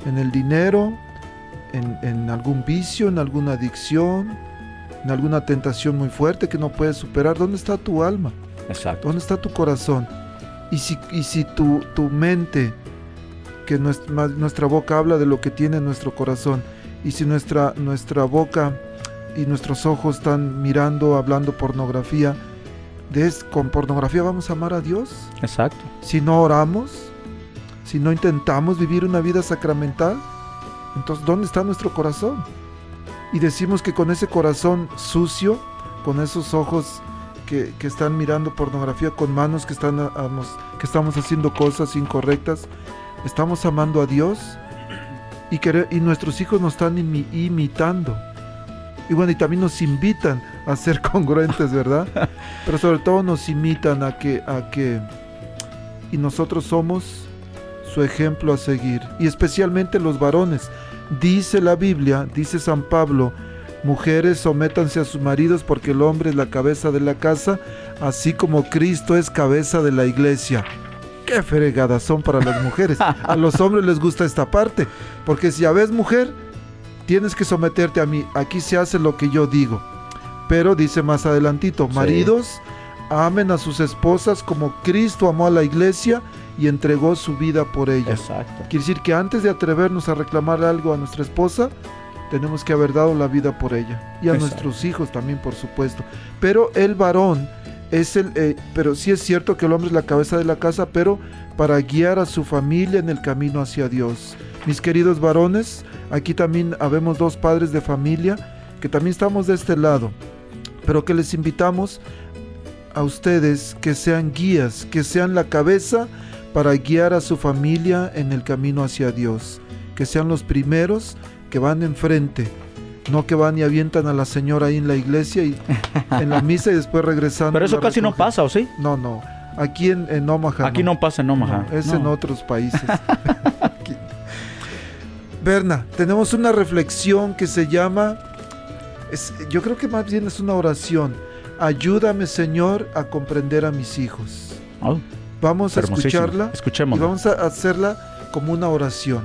¿En el dinero? ¿En, en algún vicio? ¿En alguna adicción? ¿En alguna tentación muy fuerte que no puedes superar? ¿Dónde está tu alma? Exacto. ¿Dónde está tu corazón? Y si, y si tu, tu mente, que nuestra, boca habla de lo que tiene nuestro corazón, y si nuestra, nuestra boca y nuestros ojos están mirando, hablando pornografía, de es- con pornografía vamos a amar a Dios. Exacto. Si no oramos, si no intentamos vivir una vida sacramental, entonces ¿dónde está nuestro corazón? Y decimos que con ese corazón sucio, con esos ojos que, que están mirando pornografía, con manos que, están, a- que estamos haciendo cosas incorrectas, estamos amando a Dios y, quere- y nuestros hijos nos están imi- imitando. Y bueno, y también nos invitan a ser congruentes, ¿verdad? Pero sobre todo nos imitan a que, a que, y nosotros somos su ejemplo a seguir. Y especialmente los varones. Dice la Biblia, dice San Pablo, mujeres sométanse a sus maridos porque el hombre es la cabeza de la casa, así como Cristo es cabeza de la iglesia. Qué fregadas son para las mujeres. A los hombres les gusta esta parte, porque si ya ves mujer, tienes que someterte a mí. Aquí se hace lo que yo digo. Pero dice más adelantito, Sí. maridos, amen a sus esposas como Cristo amó a la iglesia y entregó su vida por ella. Exacto. Quiere decir que antes de atrevernos a reclamar algo a nuestra esposa, tenemos que haber dado la vida por ella. Y a Exacto. nuestros hijos también, por supuesto. Pero el varón es el... eh, pero sí es cierto que el hombre es la cabeza de la casa, pero para guiar a su familia en el camino hacia Dios. Mis queridos varones, aquí también habemos dos padres de familia que también estamos de este lado, pero que les invitamos a ustedes que sean guías, que sean la cabeza para guiar a su familia en el camino hacia Dios. Que sean los primeros que van enfrente, no que van y avientan a la señora ahí en la iglesia y en la misa y después regresando. Pero eso casi no pasa, ¿o sí? No, no. Aquí en, en Omaha. Aquí no pasa en Omaha. No, es No. en otros países. Berna, tenemos una reflexión que se llama, es- yo creo que más bien es una oración. Ayúdame, Señor, a comprender a mis hijos. Oh, Vamos a escucharla y Escuchémosla. vamos a hacerla como una oración.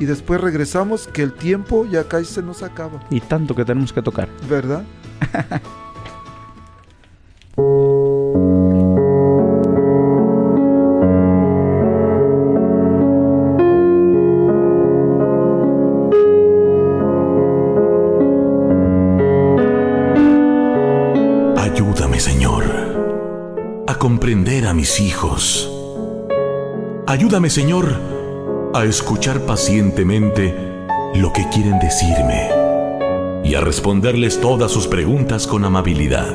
Y después regresamos, que el tiempo ya casi se nos acaba, Y tanto que tenemos que tocar. ¿verdad? Ayúdame, Señor, a comprender a mis hijos. Ayúdame, Señor, a escuchar pacientemente lo que quieren decirme y a responderles todas sus preguntas con amabilidad.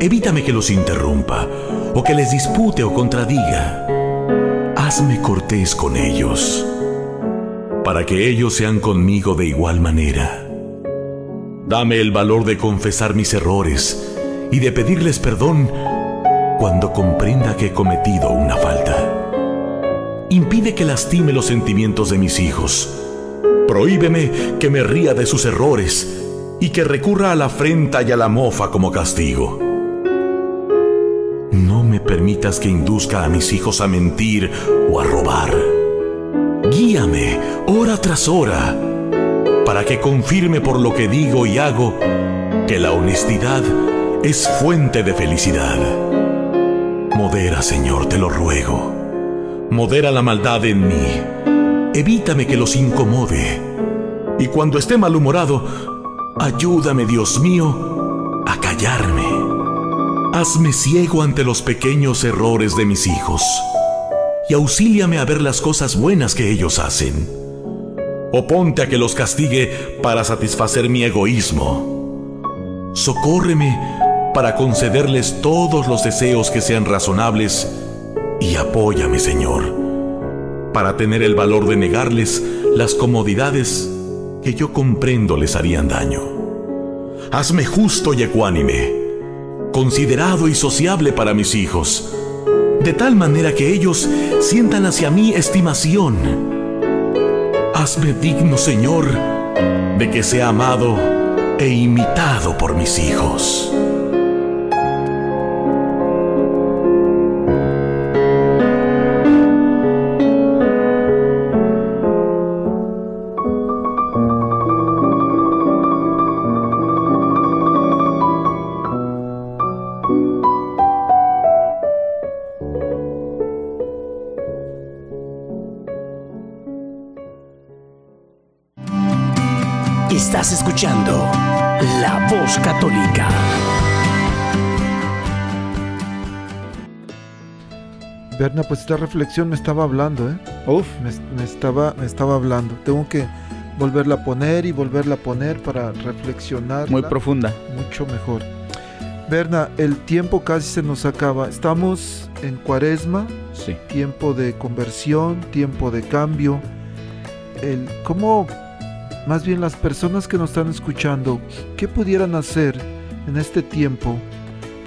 Evítame que los interrumpa o que les dispute o contradiga. Hazme cortés con ellos, para que ellos sean conmigo de igual manera. Dame el valor de confesar mis errores y de pedirles perdón cuando comprenda que he cometido una falta. Impide que lastime los sentimientos de mis hijos. Prohíbeme que me ría de sus errores y que recurra a la afrenta y a la mofa como castigo. No me permitas que induzca a mis hijos a mentir o a robar. Guíame hora tras hora para que confirme por lo que digo y hago que la honestidad es fuente de felicidad. Modera, Señor, te lo ruego. Modera la maldad en mí. Evítame que los incomode. Y cuando esté malhumorado, ayúdame, Dios mío, a callarme. Hazme ciego ante los pequeños errores de mis hijos. Y auxíliame a ver las cosas buenas que ellos hacen o ponte a que los castigue para satisfacer mi egoísmo. Socórreme para concederles todos los deseos que sean razonables y apóyame, Señor, para tener el valor de negarles las comodidades que yo comprendo les harían daño. Hazme justo y ecuánime, considerado y sociable para mis hijos, de tal manera que ellos sientan hacia mí estimación. Hazme digno, Señor, de que sea amado e imitado por mis hijos. Berna, pues esta reflexión me estaba hablando, ¿eh? Uf. Me, me estaba, me estaba hablando. Tengo que volverla a poner y volverla a poner para reflexionar. Muy profunda. Mucho mejor. Berna, el tiempo casi se nos acaba. Estamos en cuaresma, Sí. tiempo de conversión, tiempo de cambio. El, ¿Cómo, más bien las personas que nos están escuchando, qué pudieran hacer en este tiempo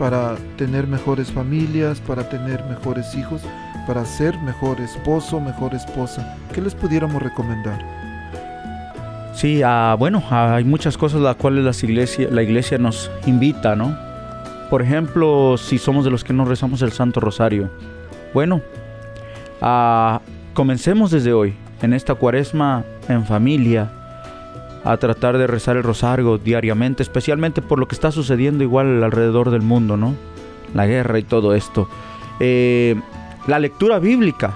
para tener mejores familias, para tener mejores hijos, para ser mejor esposo, mejor esposa? ¿Qué les pudiéramos recomendar? Sí, ah, bueno, hay muchas cosas las cuales las iglesia, la iglesia nos invita, ¿no? Por ejemplo, si somos de los que no rezamos el Santo Rosario. Bueno, ah, comencemos desde hoy, en esta cuaresma en familia, a tratar de rezar el rosario diariamente, especialmente por lo que está sucediendo igual alrededor del mundo, ¿no? La guerra y todo esto. Eh, la lectura bíblica.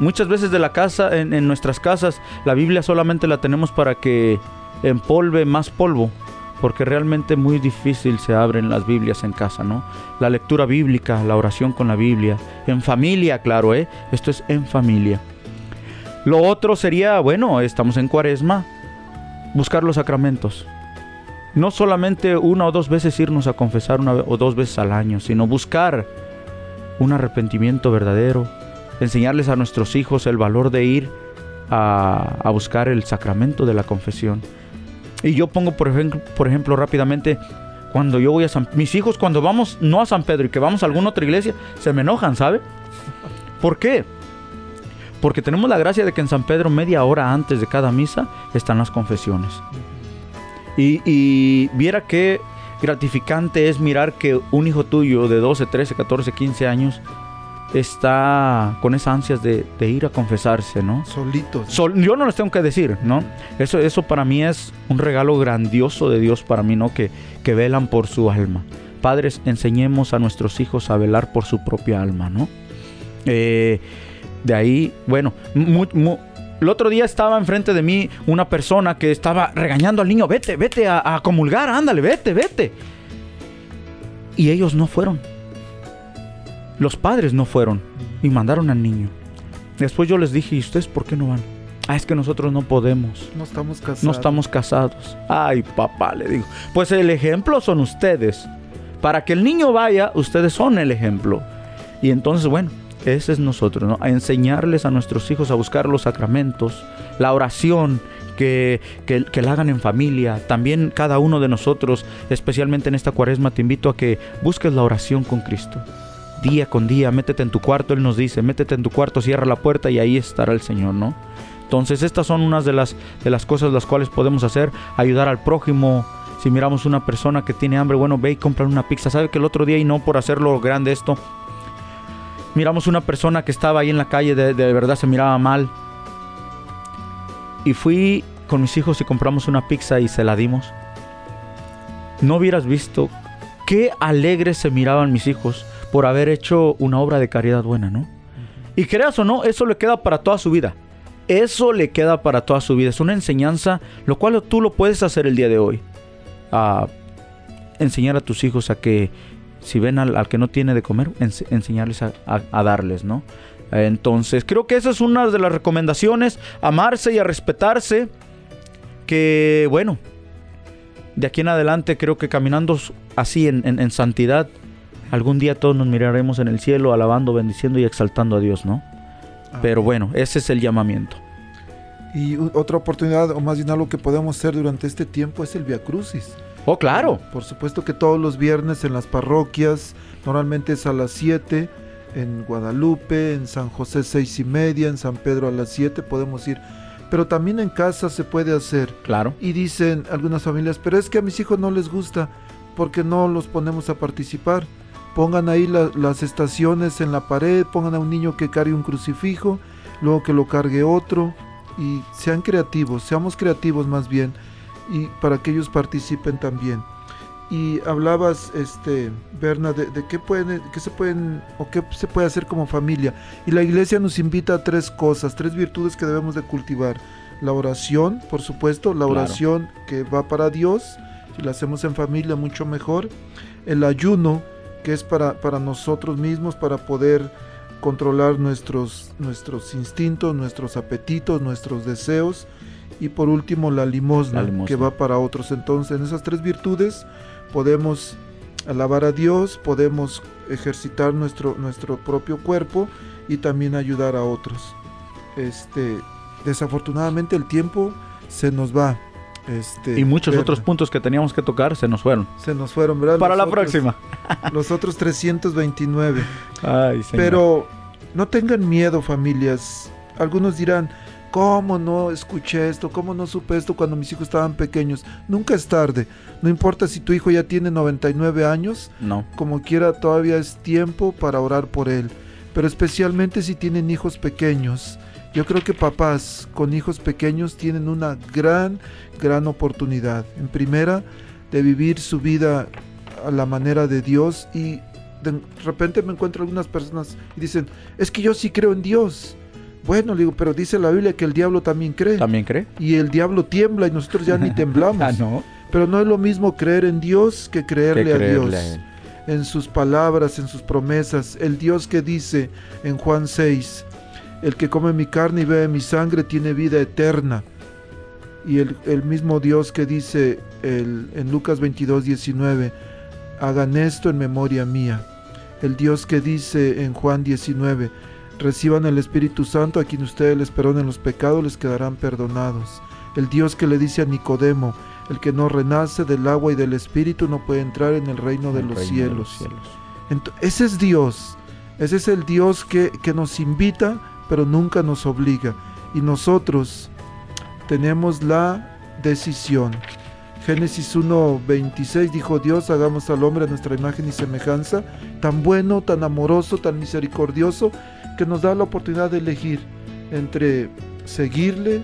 Muchas veces de la casa, en, en nuestras casas, la Biblia solamente la tenemos para que empolve más polvo, porque realmente muy difícil se abren las Biblias en casa, ¿no? La lectura bíblica, la oración con la Biblia, en familia, claro, ¿eh? Esto es en familia. Lo otro sería, bueno, estamos en cuaresma, buscar los sacramentos. No solamente una o dos veces irnos a confesar una o dos veces al año, sino buscar un arrepentimiento verdadero, enseñarles a nuestros hijos el valor de ir a, buscar el sacramento de la confesión. Y yo pongo, por ejemplo, por ejemplo, rápidamente, cuando yo voy a San... Mis hijos cuando vamos, no a San Pedro y que vamos a alguna otra iglesia, se me enojan, ¿sabe? ¿Por qué? Porque tenemos la gracia de que en San Pedro, media hora antes de cada misa, están las confesiones. Y, y viera qué gratificante es mirar que un hijo tuyo de 12, 13, 14, 15 años está con esas ansias de, de ir a confesarse, ¿no? Solitos. Sol- yo no les tengo que decir, ¿no? Eso, eso para mí es un regalo grandioso de Dios para mí, ¿no? Que, que velan por su alma. Padres, enseñemos a nuestros hijos a velar por su propia alma, ¿no? Eh, de ahí, bueno, mu- mu- el otro día estaba enfrente de mí una persona que estaba regañando al niño, vete, vete a, a comulgar, ándale, vete, vete. Y ellos no fueron. Los padres no fueron y mandaron al niño. Después yo les dije, ¿y ustedes por qué no van? Ah, es que nosotros no podemos. No estamos casados. No estamos casados. Ay, papá, le digo. Pues el ejemplo son ustedes. Para que el niño vaya, ustedes son el ejemplo. Y entonces, bueno, ese es nosotros, ¿no? A enseñarles a nuestros hijos a buscar los sacramentos, la oración, que, que, la hagan en familia. También cada uno de nosotros, especialmente en esta cuaresma, te invito a que busques la oración con Cristo. Día con día, métete en tu cuarto, Él nos dice, métete en tu cuarto, cierra la puerta y ahí estará el Señor, ¿no? Entonces estas son unas de las, de las cosas las cuales podemos hacer, ayudar al prójimo. Si miramos una persona que tiene hambre, bueno, ve y compra una pizza. ¿Sabe que el otro día, y no por hacerlo grande esto, miramos una persona que estaba ahí en la calle, de, de verdad se miraba mal. Y fui con mis hijos y compramos una pizza y se la dimos. No hubieras visto qué alegres se miraban mis hijos por haber hecho una obra de caridad buena, ¿no? Y creas o no, eso le queda para toda su vida. Eso le queda para toda su vida. Es una enseñanza, lo cual tú lo puedes hacer el día de hoy. A enseñar a tus hijos a que si ven al, al que no tiene de comer, ens- enseñarles a, a- a darles, ¿no? Entonces, creo que esa es una de las recomendaciones, amarse y a respetarse, que bueno, de aquí en adelante creo que caminando así en, en- en santidad, algún día todos nos miraremos en el cielo alabando, bendiciendo y exaltando a Dios, ¿no? Pero bueno, ese es el llamamiento. Y otra oportunidad, o más bien algo que podemos hacer durante este tiempo, es el Via Crucis. Oh, claro. Por supuesto que todos los viernes en las parroquias, normalmente es a las 7, en Guadalupe, en San José seis y media, en San Pedro a las 7 podemos ir. Pero también en casa se puede hacer. Claro. Y dicen algunas familias, pero es que a mis hijos no les gusta porque no los ponemos a participar. Pongan ahí la- las estaciones en la pared, pongan a un niño que cargue un crucifijo, luego que lo cargue otro. Y sean creativos, seamos creativos más bien, y para que ellos participen también. Y hablabas, este, Berna, de, de qué pueden, qué se pueden o qué se puede hacer como familia. Y la iglesia nos invita a tres cosas, tres virtudes que debemos de cultivar. La oración, por supuesto, la Claro. oración que va para Dios, si la hacemos en familia mucho mejor. El ayuno, que es para, para nosotros mismos, para poder controlar nuestros, nuestros instintos, nuestros apetitos, nuestros deseos. Y por último, la limosna, La limosna. que va para otros. Entonces, en esas tres virtudes podemos alabar a Dios, podemos ejercitar nuestro, nuestro propio cuerpo y también ayudar a otros. Este, desafortunadamente el tiempo se nos va. Este, Y muchos otros puntos que teníamos que tocar se nos fueron. se nos fueron, ¿verdad? Para Los la otros- próxima. Los otros 329. Ay, señor. Pero no tengan miedo, familias. Algunos dirán, ¿cómo no escuché esto? ¿Cómo no supe esto cuando mis hijos estaban pequeños? Nunca es tarde. No importa si tu hijo ya tiene 99 años, No. como quiera, todavía es tiempo para orar por él. Pero especialmente si tienen hijos pequeños. Yo creo que papás con hijos pequeños tienen una gran, gran oportunidad. En primera, de vivir su vida a la manera de Dios y de repente me encuentro algunas personas y dicen, es que yo sí creo en Dios. Bueno, le digo, pero dice la Biblia que el diablo también cree. ¿También cree? Y el diablo tiembla y nosotros ya ni temblamos. Ah, no. Pero no es lo mismo creer en Dios que creerle, Que a Dios. a él. En sus palabras, en sus promesas. El Dios que dice en Juan 6, el que come mi carne y bebe mi sangre tiene vida eterna. Y el, el mismo Dios que dice el- en Lucas 22, 19, hagan esto en memoria mía. El Dios que dice en Juan 19, reciban el Espíritu Santo a quien ustedes les perdonen los pecados, les quedarán perdonados. El Dios que le dice a Nicodemo, el que no renace del agua y del Espíritu no puede entrar en el reino de El los reino cielos. ese es Dios. Ese es el Dios que, que nos invita, pero nunca nos obliga. Y nosotros tenemos la decisión. Génesis 1:26 dijo Dios, hagamos al hombre a nuestra imagen y semejanza, tan bueno, tan amoroso, tan misericordioso, que nos da la oportunidad de elegir entre seguirle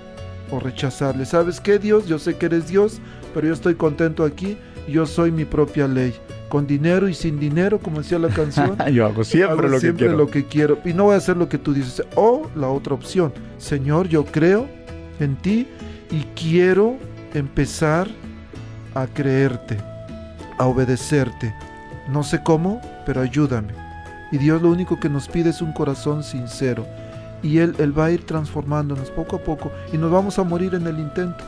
o rechazarle. ¿Sabes qué, Dios? Yo sé que eres Dios, pero yo estoy contento aquí, yo soy mi propia ley, con dinero y sin dinero, como decía la canción. Yo hago siempre Hago lo siempre que lo que quiero. Y no voy a hacer lo que tú dices. O la otra opción. Señor, yo creo en ti y quiero empezar a creerte, a obedecerte. No sé cómo, pero ayúdame. Y Dios lo único que nos pide es un corazón sincero. Y Él, Él va a ir transformándonos poco a poco. Y nos vamos a morir en el intento.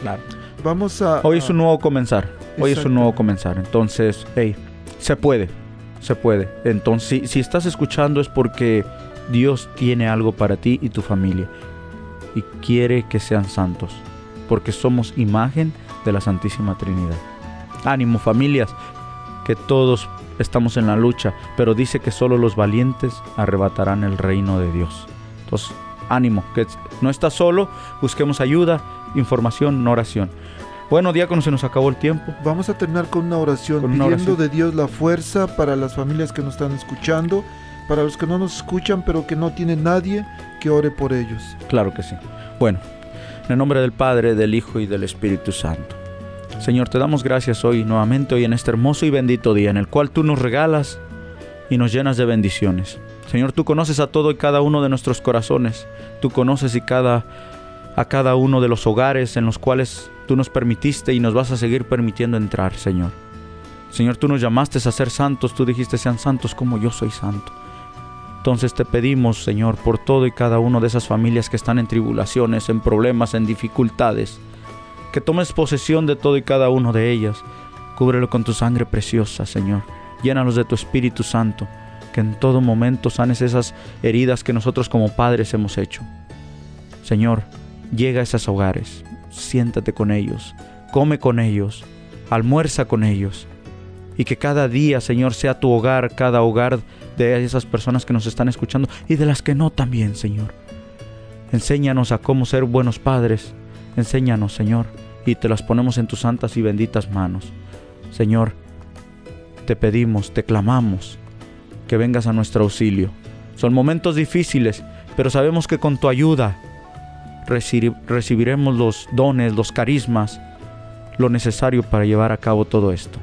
Claro. Vamos a... Hoy es un nuevo comenzar. Hoy es un nuevo comenzar. Entonces, hey, se puede. Se puede. Entonces, si, si estás escuchando es porque Dios tiene algo para ti y tu familia. Y quiere que sean santos. Porque somos imagen de la Santísima Trinidad. Ánimo familias, que todos estamos en la lucha, pero dice que solo los valientes arrebatarán el reino de Dios. Entonces, ánimo, que no estás solo, busquemos ayuda, información, no oración. Bueno, diácono, se nos acabó el tiempo. Vamos a terminar con una oración, Con una pidiendo oración. de Dios la fuerza para las familias que nos están escuchando, para los que no nos escuchan pero que no tienen nadie que ore por ellos. Claro que sí. Bueno, en el nombre del Padre, del Hijo y del Espíritu Santo. Señor, te damos gracias hoy nuevamente, hoy en este hermoso y bendito día en el cual tú nos regalas y nos llenas de bendiciones. Señor, tú conoces a todo y cada uno de nuestros corazones. Tú conoces y cada, a cada uno de los hogares en los cuales tú nos permitiste y nos vas a seguir permitiendo entrar, Señor. Señor, tú nos llamaste a ser santos, tú dijiste sean santos como yo soy santo. Entonces te pedimos, Señor, por todo y cada uno de esas familias que están en tribulaciones, en problemas, en dificultades, que tomes posesión de todo y cada uno de ellas. Cúbrelo con tu sangre preciosa, Señor. Llénalos de tu Espíritu Santo, que en todo momento sanes esas heridas que nosotros como padres hemos hecho. Señor, llega a esos hogares, siéntate con ellos, come con ellos, almuerza con ellos y que cada día, Señor, sea tu hogar, cada hogar de esas personas que nos están escuchando y de las que no también, Señor. Enséñanos a cómo ser buenos padres. Enséñanos, Señor, y te las ponemos en tus santas y benditas manos. Señor, te pedimos, te clamamos que vengas a nuestro auxilio. Son momentos difíciles, pero sabemos que con tu ayuda recibiremos los dones, los carismas, lo necesario para llevar a cabo todo esto.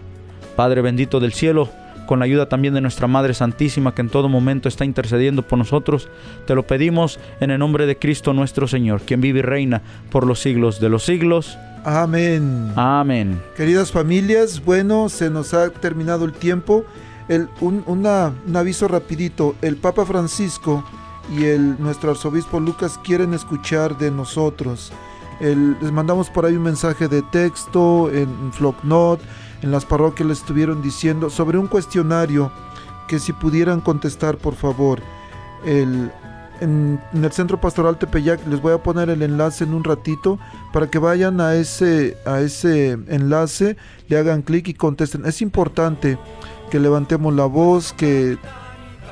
Padre bendito del cielo, con la ayuda también de nuestra Madre Santísima que en todo momento está intercediendo por nosotros, te lo pedimos en el nombre de Cristo nuestro Señor, quien vive y reina por los siglos de los siglos. Amén. Amén. Queridas familias, bueno, se nos ha terminado el tiempo. El, un, un aviso rapidito, el Papa Francisco y el, nuestro arzobispo Lucas quieren escuchar de nosotros. les mandamos por ahí un mensaje de texto en Flocknot, en las parroquias les estuvieron diciendo sobre un cuestionario que si pudieran contestar por favor. El, en, el Centro Pastoral Tepeyac les voy a poner el enlace en un ratito para que vayan a ese, a ese enlace, le hagan clic y contesten. Es importante que levantemos la voz, que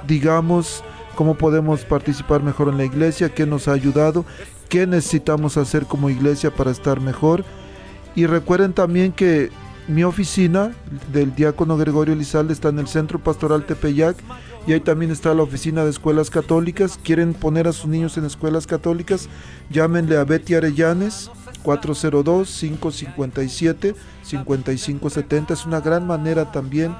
digamos cómo podemos participar mejor en la iglesia, qué nos ha ayudado, qué necesitamos hacer como iglesia para estar mejor. Y recuerden también que mi oficina del diácono Gregorio Lizalde está en el Centro Pastoral Tepeyac y ahí también está la oficina de escuelas católicas. Quieren poner a sus niños en escuelas católicas, llámenle a Betty Arellanes 402-557-5570. Es una gran manera también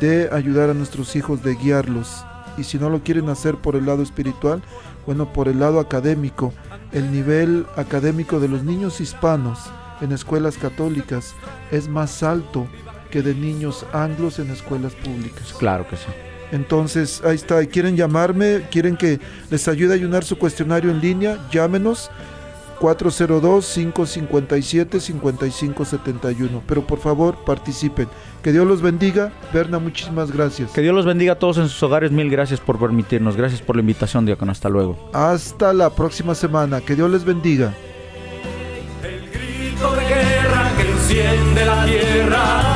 de ayudar a nuestros hijos, de guiarlos. Y si no lo quieren hacer por el lado espiritual, bueno, por el lado académico. El nivel académico de los niños hispanos en escuelas católicas es más alto que de niños anglos en escuelas públicas. Claro que sí. Entonces, ahí está. ¿Quieren llamarme? ¿Quieren que les ayude a llenar su cuestionario en línea? Llámenos 402-557-5571. Pero por favor, participen. Que Dios los bendiga. Berna, muchísimas gracias. Que Dios los bendiga a todos en sus hogares. Mil gracias por permitirnos. Gracias por la invitación, Diácono. Hasta luego. Hasta la próxima semana. Que Dios les bendiga. Enciende la tierra